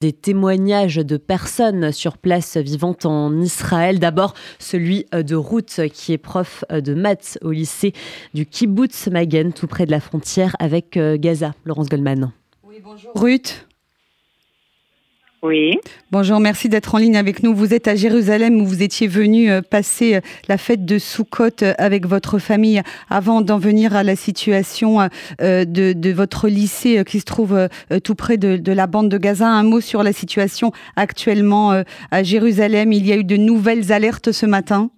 des témoignages de personnes sur place vivant en Israël. D'abord, celui euh, de Ruth, qui est prof euh, de maths au lycée du Kibbutz Magen, tout près de la frontière avec euh, Gaza. Laurence Goldman. Oui, bonjour. Ruth? Oui. Bonjour, merci d'être en ligne avec nous. Vous êtes à Jérusalem où vous étiez venu euh, passer euh, la fête de Sukkot euh, avec votre famille avant d'en venir à la situation de, votre lycée qui se trouve tout près de, la bande de Gaza. Un mot sur la situation actuellement à Jérusalem. Il y a eu de nouvelles alertes ce matin?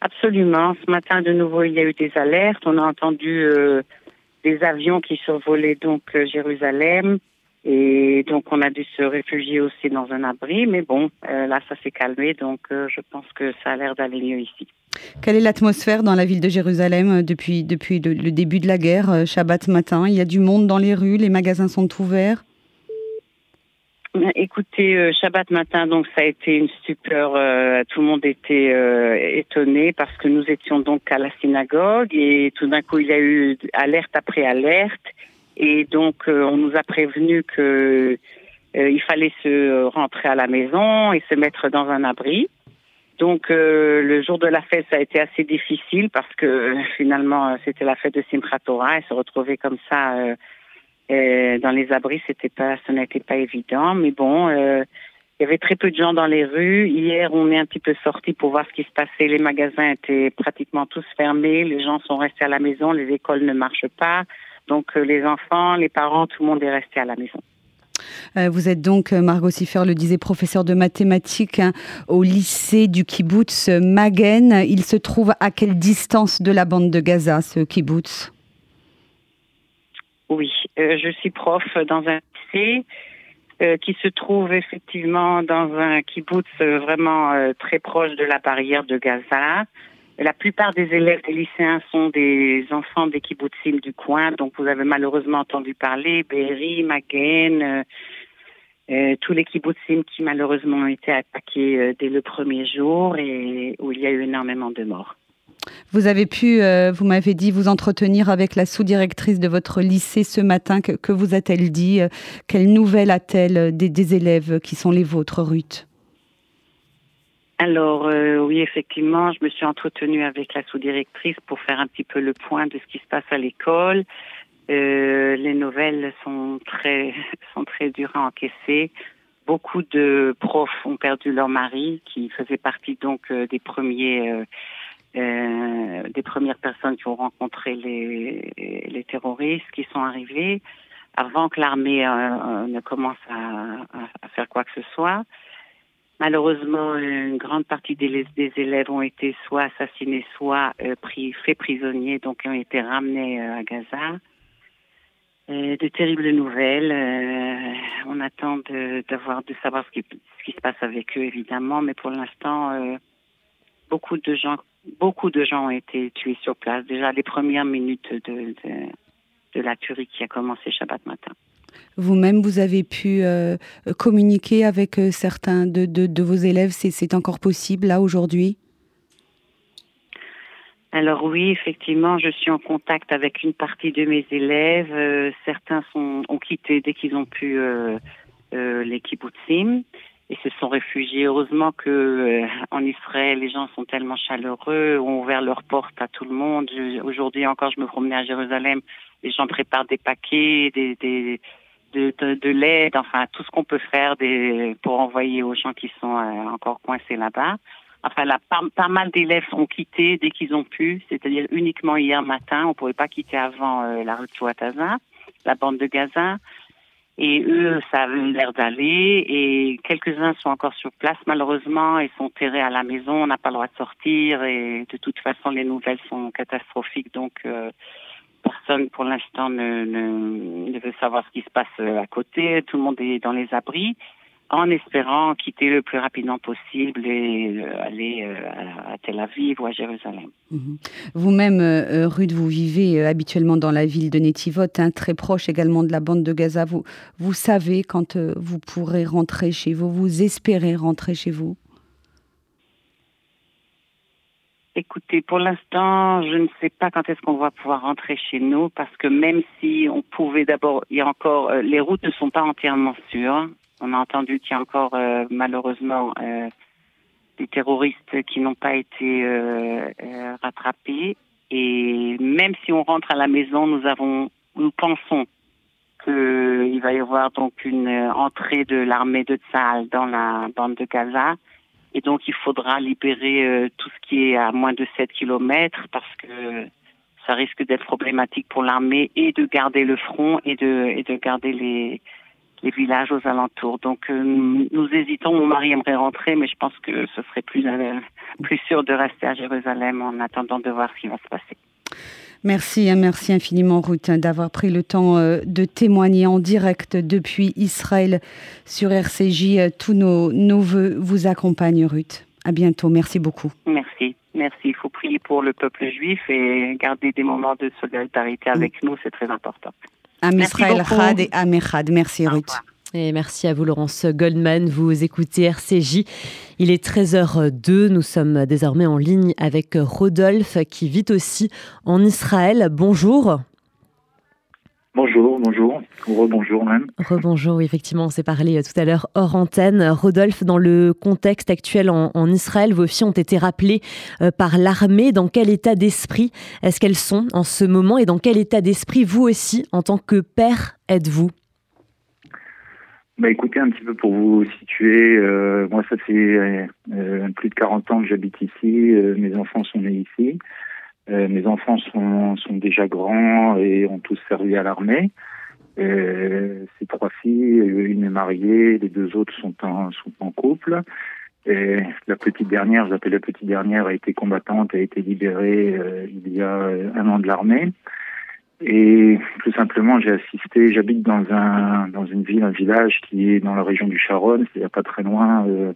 Absolument. Ce matin, de nouveau, il y a eu des alertes. On a entendu des avions qui survolaient donc Jérusalem. Et donc, on a dû se réfugier aussi dans un abri. Mais bon, euh, là, ça s'est calmé. Donc, euh, je pense que ça a l'air d'aller mieux ici. Quelle est l'atmosphère dans la ville de Jérusalem euh, depuis, depuis le, début de la guerre, Shabbat matin? Il y a du monde dans les rues, les magasins sont ouverts? Écoutez, Shabbat matin, donc ça a été une stupeur. tout le monde était étonné parce que nous étions donc à la synagogue et tout d'un coup il y a eu alerte après alerte et donc, euh, on nous a prévenu que euh, il fallait se rentrer à la maison et se mettre dans un abri. Donc, euh, le jour de la fête, ça a été assez difficile parce que finalement, c'était la fête de Simchat Torah et se retrouver comme ça dans les abris, c'était pas, ce n'était pas évident. Mais bon, il y avait très peu de gens dans les rues. Hier, on est un petit peu sorti pour voir ce qui se passait. Les magasins étaient pratiquement tous fermés. Les gens sont restés à la maison. Les écoles ne marchent pas. Donc euh, les enfants, les parents, tout le monde est resté à la maison. Euh, vous êtes donc, euh, Margot Siffer le disait, professeur de mathématiques hein, au lycée du kibbutz Magen. Il se trouve à quelle distance de la bande de Gaza, ce kibbutz? Oui, je suis prof dans un lycée qui se trouve effectivement dans un kibbutz vraiment très proche de la barrière de Gaza. La plupart des élèves des lycéens sont des enfants des kibbutzim du coin, donc vous avez malheureusement entendu parler, Be'eri, Magen, euh, euh, tous les kibbutzim qui malheureusement ont été attaqués euh, dès le premier jour et où il y a eu énormément de morts. Vous avez pu, vous m'avez dit, vous entretenir avec la sous-directrice de votre lycée ce matin. Que, vous a-t-elle dit? Quelles nouvelles a-t-elle des élèves qui sont les vôtres, Ruth? Alors euh, oui, effectivement, je me suis entretenue avec la sous-directrice pour faire un petit peu le point de ce qui se passe à l'école. Euh, les nouvelles sont très dures à encaisser. Beaucoup de profs ont perdu leur mari, qui faisait partie donc euh, des premiers des premières personnes qui ont rencontré les terroristes qui sont arrivés avant que l'armée ne commence à, faire quoi que ce soit. Malheureusement, une grande partie des, élèves ont été soit assassinés, soit euh, pris, faits prisonniers, donc ont été ramenés euh, à Gaza. de terribles nouvelles. Euh, on attend de, savoir ce qui, se passe avec eux, évidemment, mais pour l'instant, beaucoup de gens, beaucoup de gens ont été tués sur place. Déjà les premières minutes de, de, de la tuerie qui a commencé Shabbat matin. Vous-même, vous avez pu euh, communiquer avec euh, certains de, vos élèves. C'est encore possible là aujourd'hui? Alors oui, effectivement, je suis en contact avec une partie de mes élèves. Euh, certains ont quitté dès qu'ils ont pu les kibbutzim et se sont réfugiés. Heureusement que en Israël, les gens sont tellement chaleureux, ont ouvert leurs portes à tout le monde. Aujourd'hui encore, je me promenais à Jérusalem, les gens préparent des paquets, des de, de, l'aide, enfin tout ce qu'on peut faire pour envoyer aux gens qui sont euh, encore coincés là-bas. Enfin, pas, mal d'élèves ont quitté dès qu'ils ont pu, c'est-à-dire uniquement hier matin. On pouvait pas quitter avant euh, la rue de Chouataza, la bande de Gaza. Et eux, ça avait l'air d'aller. Et quelques-uns sont encore sur place, malheureusement, et sont terrés à la maison. On n'a pas le droit de sortir. Et de toute façon, les nouvelles sont catastrophiques. Donc, euh, personne pour l'instant ne, veut savoir ce qui se passe euh, à côté. Tout le monde est dans les abris en espérant quitter le plus rapidement possible et euh, aller euh, à Tel Aviv ou à Jérusalem. Mhm. Vous-même, Ruth, vous vivez habituellement dans la ville de Netivot, hein, très proche également de la bande de Gaza. Vous savez quand vous pourrez rentrer chez vous, vous espérez rentrer chez vous? Écoutez, pour l'instant, je ne sais pas quand est-ce qu'on va pouvoir rentrer chez nous parce que même si on pouvait d'abord, il y a encore, euh, les routes ne sont pas entièrement sûres. On a entendu qu'il y a encore euh, malheureusement euh, des terroristes qui n'ont pas été rattrapés. Et même si on rentre à la maison, nous avons, nous pensons qu'il va y avoir donc une entrée de l'armée de Tsahal dans la bande de Gaza et donc, il faudra libérer euh, tout ce qui est à moins de 7 kilomètres parce que ça risque d'être problématique pour l'armée et de garder le front et de, et de garder les, les villages aux alentours. Donc, euh, nous, hésitons. Mon mari aimerait rentrer, mais je pense que ce serait plus, euh, plus sûr de rester à Jérusalem en attendant de voir ce qui va se passer. Merci, hein, merci infiniment Ruth hein, d'avoir pris le temps euh, de témoigner en direct depuis Israël sur RCJ. Euh, tous nos, nos voeux vous accompagnent Ruth. À bientôt, merci beaucoup. Merci, merci. Il faut prier pour le peuple juif et garder des moments de solidarité avec nous, c'est très important. Am Israël Chad et. Merci Ruth. Et merci à vous, Laurence Goldman. Vous écoutez RCJ. Il est 13h02. Nous sommes désormais en ligne avec Rodolphe, qui vit aussi en Israël. Bonjour. Bonjour, bonjour, rebonjour même. Rebonjour, effectivement, on s'est parlé tout à l'heure hors antenne. Rodolphe, dans le contexte actuel en, en Israël, vos filles ont été rappelées euh, par l'armée. Dans quel état d'esprit est-ce qu'elles sont en ce moment? Et dans quel état d'esprit vous aussi, en tant que père, êtes-vous? Bah écoutez, un petit peu pour vous situer, euh, moi ça fait euh, plus de 40 ans que j'habite ici, euh, mes enfants sont nés ici, mes enfants sont, sont déjà grands et ont tous servi à l'armée. ces trois filles, une est mariée, les deux autres sont en, sont en couple. Et la petite dernière, je l'appelle la petite dernière, a été combattante, a été libérée il y a un an de l'armée. Et tout simplement, j'ai assisté, j'habite dans un dans une ville, un village qui est dans la région du Charonne, c'est pas très loin, euh,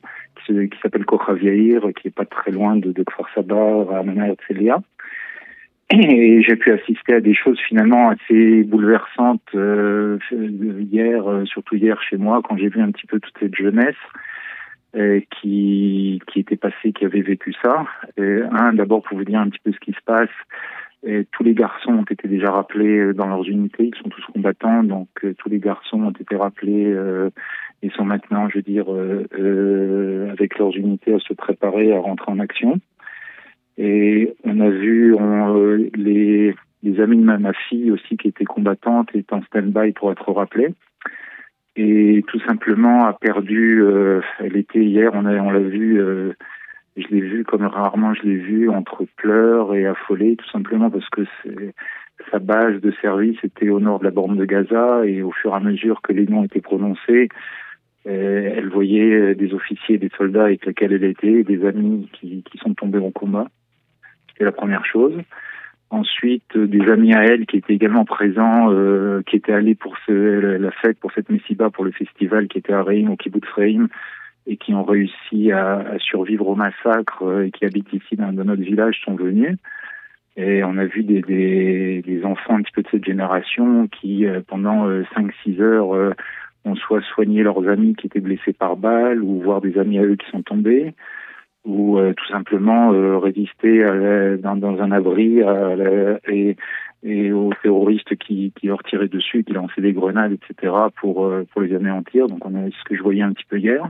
qui, s'appelle Kochaviaïr, qui est pas très loin de, de Kfar Sabar à Tselia. Et j'ai pu assister à des choses finalement assez bouleversantes euh, hier, euh, surtout hier chez moi, quand j'ai vu un petit peu toute cette jeunesse euh, qui qui était passée, qui avait vécu ça. Et, un, d'abord pour vous dire un petit peu ce qui se passe. Et tous les garçons ont été déjà rappelés euh, dans leurs unités, ils sont tous combattants, donc euh, tous les garçons ont été rappelés euh, et sont maintenant, je veux dire, euh, avec leurs unités à se préparer à rentrer en action. Et on a vu on, les, les amis de ma, ma, fille aussi qui étaient combattantes étaient en stand-by pour être rappelés. Et tout simplement a perdu, elle était hier, on l'a on vu je l'ai vu comme rarement je l'ai vu entre pleurs et affolé, tout simplement parce que sa base de service était au nord de la bande de Gaza et au fur et à mesure que les noms étaient prononcés, euh, elle voyait des officiers, des soldats avec lesquels elle était, des amis qui, qui sont tombés en combat. C'était la première chose. Ensuite, des amis à elle qui étaient également présents, euh, qui étaient allés pour ce, la fête, pour cette messiba, pour le festival qui était à Reim, au kibbutz Reim, et qui ont réussi à, à survivre au massacre euh, et qui habitent ici dans, dans, notre village sont venus. Et on a vu des, des, des, enfants un petit peu de cette génération qui, euh, pendant 5-6 euh, heures, ont soit soigné leurs amis qui étaient blessés par balle, ou voir des amis à eux qui sont tombés, ou tout simplement résister à dans, dans, un abri à et, et aux terroristes qui, qui leur tiraient dessus, qui lançaient des grenades, etc., pour, pour les anéantir. Donc, on a ce que je voyais un petit peu hier.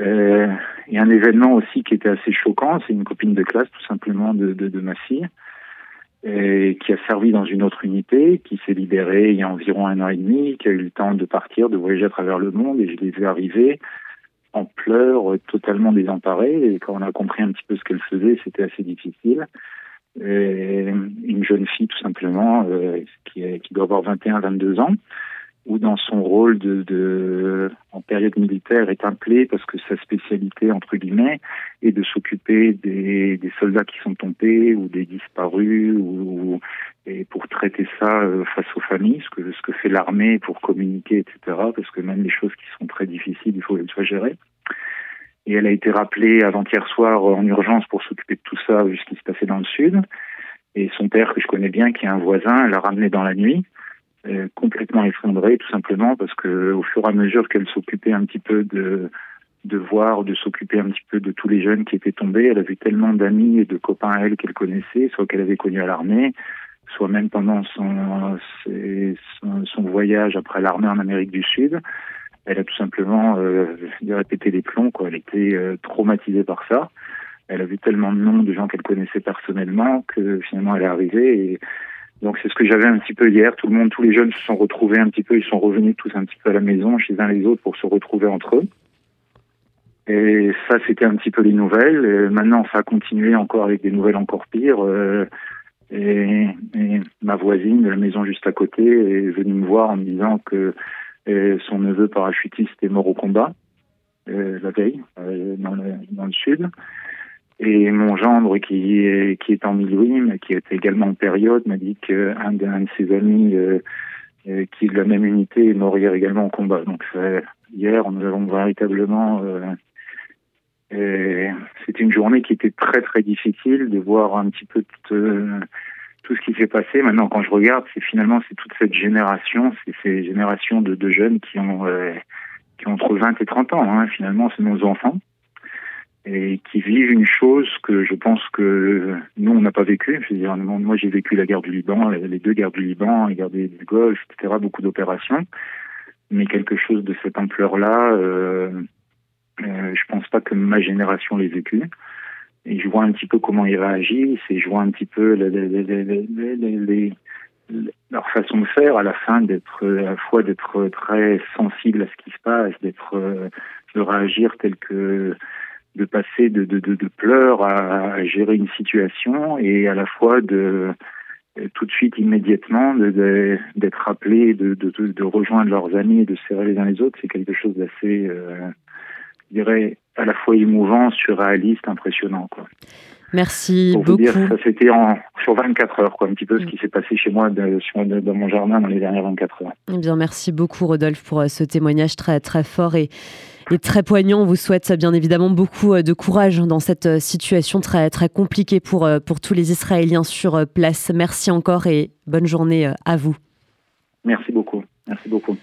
Euh, il y a un événement aussi qui était assez choquant, c'est une copine de classe tout simplement de, de, de ma fille, et qui a servi dans une autre unité, qui s'est libérée il y a environ un an et demi, qui a eu le temps de partir, de voyager à travers le monde, et je l'ai vu arriver en pleurs, totalement désemparée, et quand on a compris un petit peu ce qu'elle faisait, c'était assez difficile. Et une jeune fille tout simplement, euh, qui, qui doit avoir 21-22 ans, ou dans son rôle de, de, en période militaire est appelé parce que sa spécialité entre guillemets est de s'occuper des, des, soldats qui sont tombés ou des disparus ou, et pour traiter ça euh, face aux familles ce que ce que fait l'armée pour communiquer etc parce que même les choses qui sont très difficiles il faut les soit gérer et elle a été rappelée avant-hier soir en urgence pour s'occuper de tout ça vu ce qui se passait dans le sud. Et son père que je connais bien qui est un voisin l'a ramené dans la nuit complètement effondrée, tout simplement parce que au fur et à mesure qu'elle s'occupait un petit peu de de voir, de s'occuper un petit peu de tous les jeunes qui étaient tombés. Elle a vu tellement d'amis et de copains à elle qu'elle connaissait, soit qu'elle avait connu à l'armée, soit même pendant son, son, voyage après l'armée en Amérique du Sud. Elle a tout simplement euh, répété les plombs, quoi. Elle était euh, traumatisée par ça. Elle a vu tellement de noms de gens qu'elle connaissait personnellement que finalement elle est arrivée et donc c'est ce que j'avais un petit peu hier. Tout le monde, tous les jeunes se sont retrouvés un petit peu, ils sont revenus tous un petit peu à la maison, chez un les autres, pour se retrouver entre eux. Et ça, c'était un petit peu les nouvelles. Maintenant, ça a continué encore avec des nouvelles encore pires. Euh, et, ma voisine de la maison juste à côté est venue me voir en me disant que euh, son neveu parachutiste est mort au combat euh, la veille dans le, dans, le, sud. Et mon gendre qui est, qui est en Milouis, mais qui est également en période, m'a dit qu'un de, de ses amis qui est de la même unité est mort hier également au combat. Donc hier, nous avons véritablement c'était une journée qui était très très difficile de voir un petit peu tout, euh, tout ce qui s'est passé. Maintenant, quand je regarde, c'est finalement c'est toute cette génération, c'est ces générations de, jeunes qui ont euh, qui ont entre 20 et 30 ans. Hein. Finalement, c'est nos enfants et qui vivent une chose que je pense que nous on n'a pas vécu. Je veux dire, moi j'ai vécu la guerre du Liban, les deux guerres du Liban, la guerre du Golfe, etc. Beaucoup d'opérations, mais quelque chose de cette ampleur-là. Euh, euh, je pense pas que ma génération l'ait vécu. Et je vois un petit peu comment ils réagissent et je vois un petit peu les, les, les, leur façon de faire à la fin d'être à la fois d'être très sensible à ce qui se passe, d'être de réagir tel que de passer de, de, de, de pleurs à, à, gérer une situation et à la fois de tout de suite immédiatement d'être rappelé, de, de, rejoindre leurs amis et de serrer les uns les autres, c'est quelque chose d'assez euh, je dirais, à la fois émouvant, surréaliste, impressionnant. Quoi. Merci Pour beaucoup. Vous dire, ça c'était sur 24 heures, quoi, un petit peu ce qui s'est passé chez moi dans mon jardin dans les dernières 24 heures. Eh bien, merci beaucoup, Rodolphe, pour euh, ce témoignage très, très fort et, et très poignant. On vous souhaite bien évidemment beaucoup euh, de courage dans cette euh, situation très, très compliquée pour, pour tous les Israéliens sur place. Merci encore et bonne journée à vous. Merci beaucoup. Merci beaucoup.